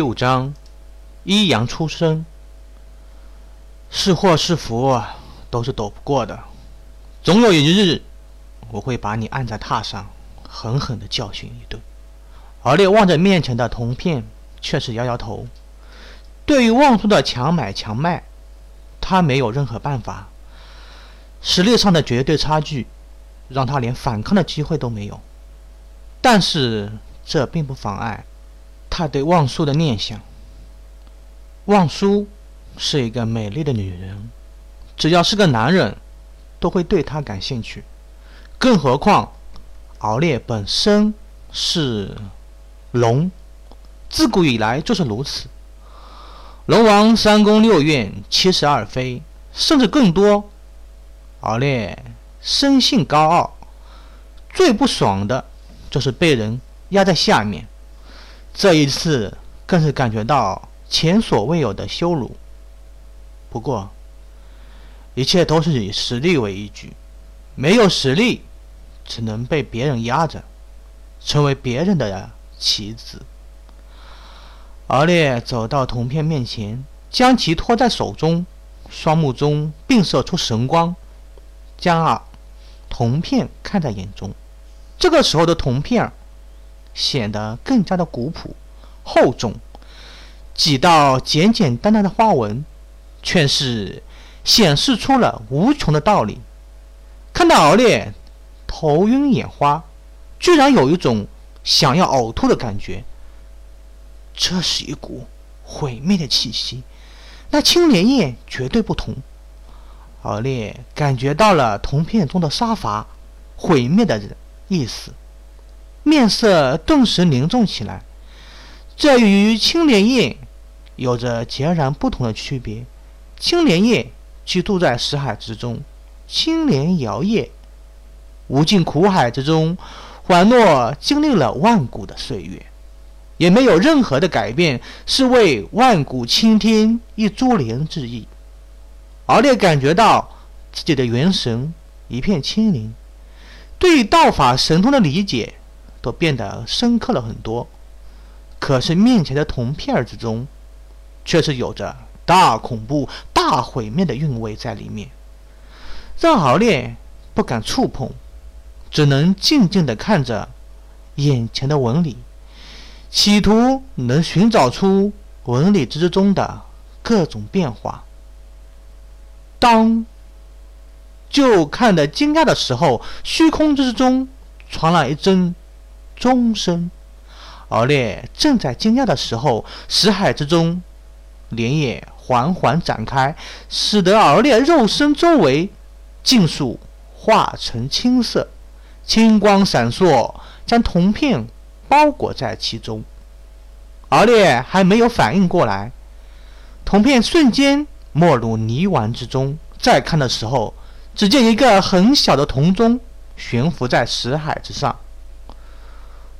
第五章，一阳出生，是祸是福都是躲不过的。总有一日，我会把你按在榻上，狠狠的教训一顿。而烈望着面前的铜片，却是摇摇头。对于望叔的强买强卖，他没有任何办法。实力上的绝对差距，让他连反抗的机会都没有。但是这并不妨碍。他对望舒的念想。望舒是一个美丽的女人，只要是个男人，都会对她感兴趣。更何况，敖烈本身是龙，自古以来就是如此。龙王三宫六院七十二妃，甚至更多。敖烈生性高傲，最不爽的就是被人压在下面。这一次更是感觉到前所未有的羞辱。不过，一切都是以实力为依据，没有实力，只能被别人压着，成为别人的棋子。敖烈走到铜片面前，将其托在手中，双目中迸射出神光，将啊铜片看在眼中。这个时候的铜片显得更加的古朴、厚重，几道简简单单的花纹，却是显示出了无穷的道理。看到敖烈头晕眼花，居然有一种想要呕吐的感觉。这是一股毁灭的气息，那青莲叶绝对不同。敖烈感觉到了铜片中的杀伐、毁灭的意思。面色顿时凝重起来。这与青莲叶有着截然不同的区别。青莲叶居住在石海之中，青莲摇曳，无尽苦海之中，宛若经历了万古的岁月，也没有任何的改变，是为万古青天一株莲之意。敖烈感觉到自己的元神一片清灵，对道法神通的理解。都变得深刻了很多，可是面前的铜片之中，却是有着大恐怖、大毁灭的韵味在里面，让敖烈不敢触碰，只能静静地看着眼前的纹理，企图能寻找出纹理之中的各种变化。当就看得惊讶的时候，虚空之中传来一阵。钟声，敖烈正在惊讶的时候，识海之中，莲叶缓缓展开，使得敖烈肉身周围尽数化成青色，青光闪烁，将铜片包裹在其中。敖烈还没有反应过来，铜片瞬间没入泥丸之中。再看的时候，只见一个很小的铜钟悬浮在石海之上。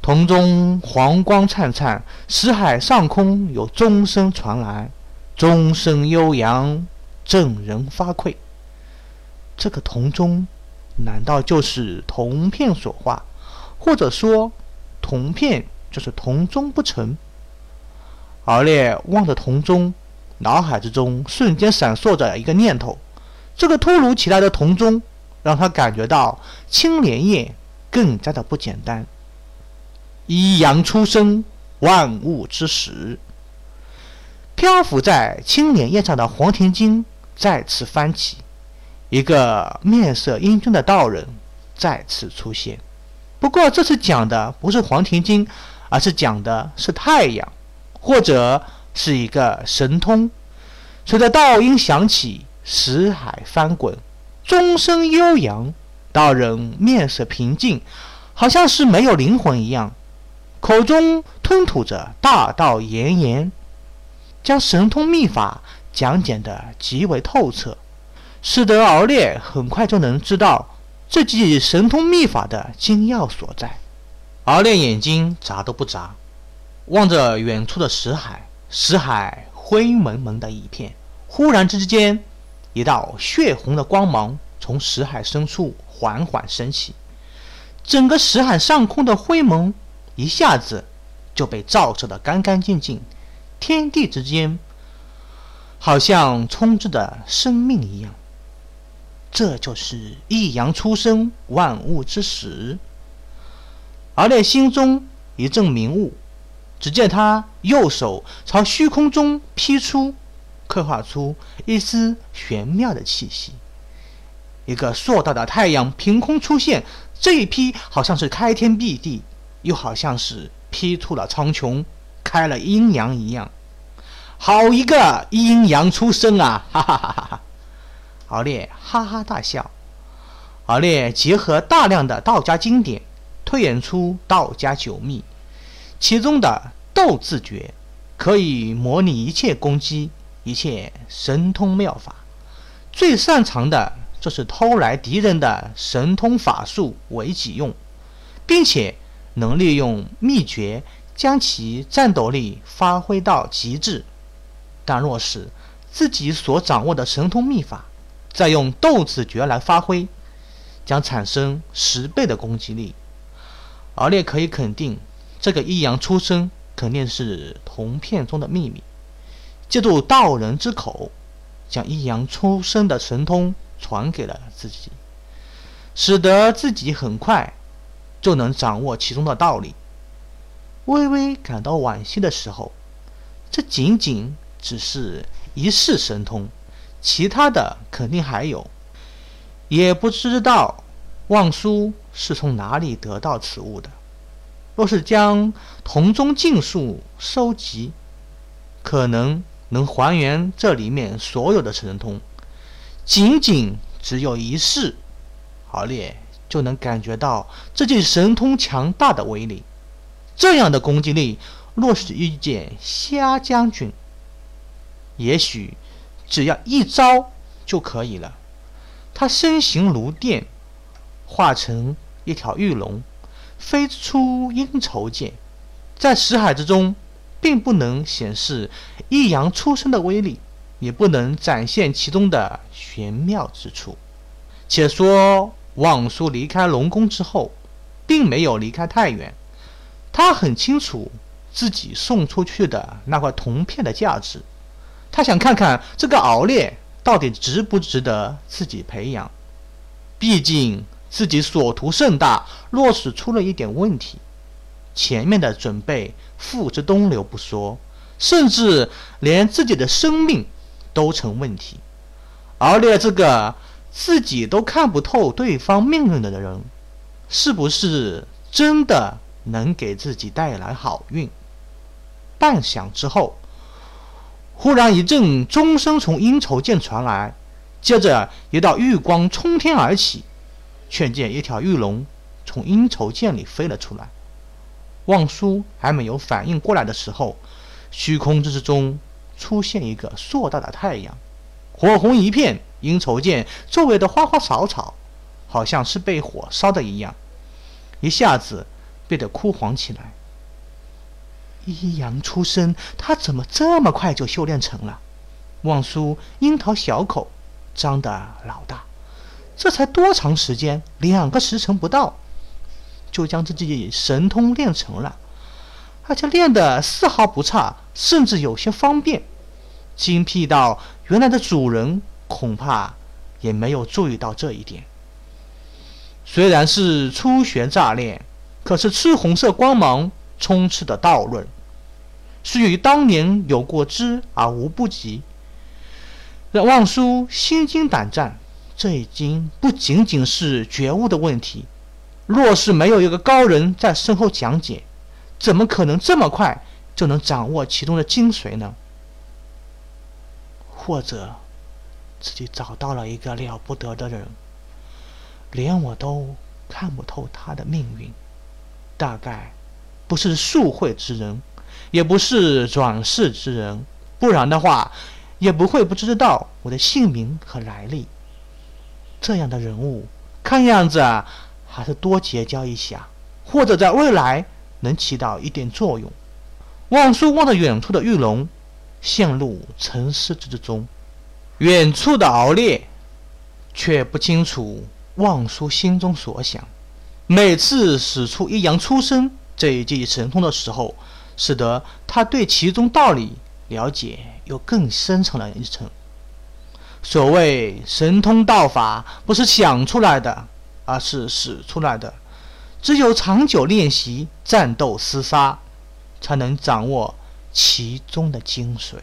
铜钟黄光灿灿，石海上空有钟声传来，钟声悠扬，震人发聩。这个铜钟，难道就是铜片所化？或者说，铜片就是铜钟不成？敖烈望着铜钟，脑海之中瞬间闪烁着一个念头：这个突如其来的铜钟，让他感觉到青莲叶更加的不简单。一阳初生，万物之始。漂浮在青莲叶上的黄庭经再次翻起，一个面色英俊的道人再次出现。不过这次讲的不是黄庭经，而是讲的是太阳，或者是一个神通。随着道音响起，石海翻滚，钟声悠扬，道人面色平静，好像是没有灵魂一样。口中吞吐着大道炎炎，将神通秘法讲解的极为透彻，使得敖烈很快就能知道这记神通秘法的精要所在。敖烈眼睛眨都不眨，望着远处的石海，石海灰蒙蒙的一片。忽然之间，一道血红的光芒从石海深处缓缓升起，整个石海上空的灰蒙。一下子就被照射得干干净净，天地之间，好像充斥着生命一样。这就是一阳初生，万物之始。敖烈心中一阵明悟，只见他右手朝虚空中劈出，刻画出一丝玄妙的气息。一个硕大的太阳凭空出现，这一劈好像是开天辟地，又好像是劈出了苍穹，开了阴阳一样。好一个阴阳出生啊！哈哈哈哈哈！敖烈哈哈大笑。敖烈结合大量的道家经典，推演出道家九秘，其中的斗字诀可以模拟一切攻击，一切神通妙法。最擅长的就是偷来敌人的神通法术为己用，并且能利用秘诀将其战斗力发挥到极致。但若是自己所掌握的神通秘法，再用斗子诀来发挥，将产生十倍的攻击力。敖烈可以肯定，这个一阳出生肯定是铜片中的秘密。借助道人之口，将一阳出生的神通传给了自己，使得自己很快就能掌握其中的道理。微微感到惋惜的时候，这仅仅只是一世神通。其他的肯定还有，也不知道望舒是从哪里得到此物的。若是将铜中尽数收集，可能能还原这里面所有的神通。仅仅只有一世，好咧就能感觉到这件神通强大的威力。这样的攻击力，若是遇见虾将军，也许。只要一招就可以了。他身形如电，化成一条玉龙，飞出阴愁剑，在识海之中，并不能显示一阳出生的威力，也不能展现其中的玄妙之处。且说望舒离开龙宫之后，并没有离开太远，他很清楚自己送出去的那块铜片的价值。他想看看这个敖烈到底值不值得自己培养，毕竟自己所图甚大，若是出了一点问题，前面的准备付之东流不说，甚至连自己的生命都成问题。敖烈这个自己都看不透对方命运的人，是不是真的能给自己带来好运？半晌之后。忽然一阵钟声从阴愁涧传来，接着一道玉光冲天而起，却见一条玉龙从阴愁涧里飞了出来。望舒还没有反应过来的时候，虚空之中出现一个硕大的太阳，火红一片，阴愁见周围的花花草草好像是被火烧的一样，一下子变得枯黄起来。一阳出生，他怎么这么快就修炼成了？望舒樱桃小口张得老大，这才多长时间？两个时辰不到，就将自己神通练成了，而且练得丝毫不差，甚至有些方便，精辟到原来的主人恐怕也没有注意到这一点。虽然是初学乍练，可是赤红色光芒。充斥的道论，是与当年有过之而无不及，让望舒心惊胆战。这已经不仅仅是觉悟的问题，若是没有一个高人在身后讲解，怎么可能这么快就能掌握其中的精髓呢？或者，自己找到了一个了不得的人，连我都看不透他的命运，大概。不是术会之人，也不是转世之人，不然的话，也不会不知道我的姓名和来历。这样的人物，看样子还是多结交一下，或者在未来能起到一点作用。望舒望着远处的玉龙，陷入沉思之中。远处的敖烈却不清楚望舒心中所想。每次使出一阳出生。这一记神通的时候，使得他对其中道理了解又更深层了一层。所谓神通道法，不是想出来的，而是使出来的。只有长久练习战斗厮杀，才能掌握其中的精髓。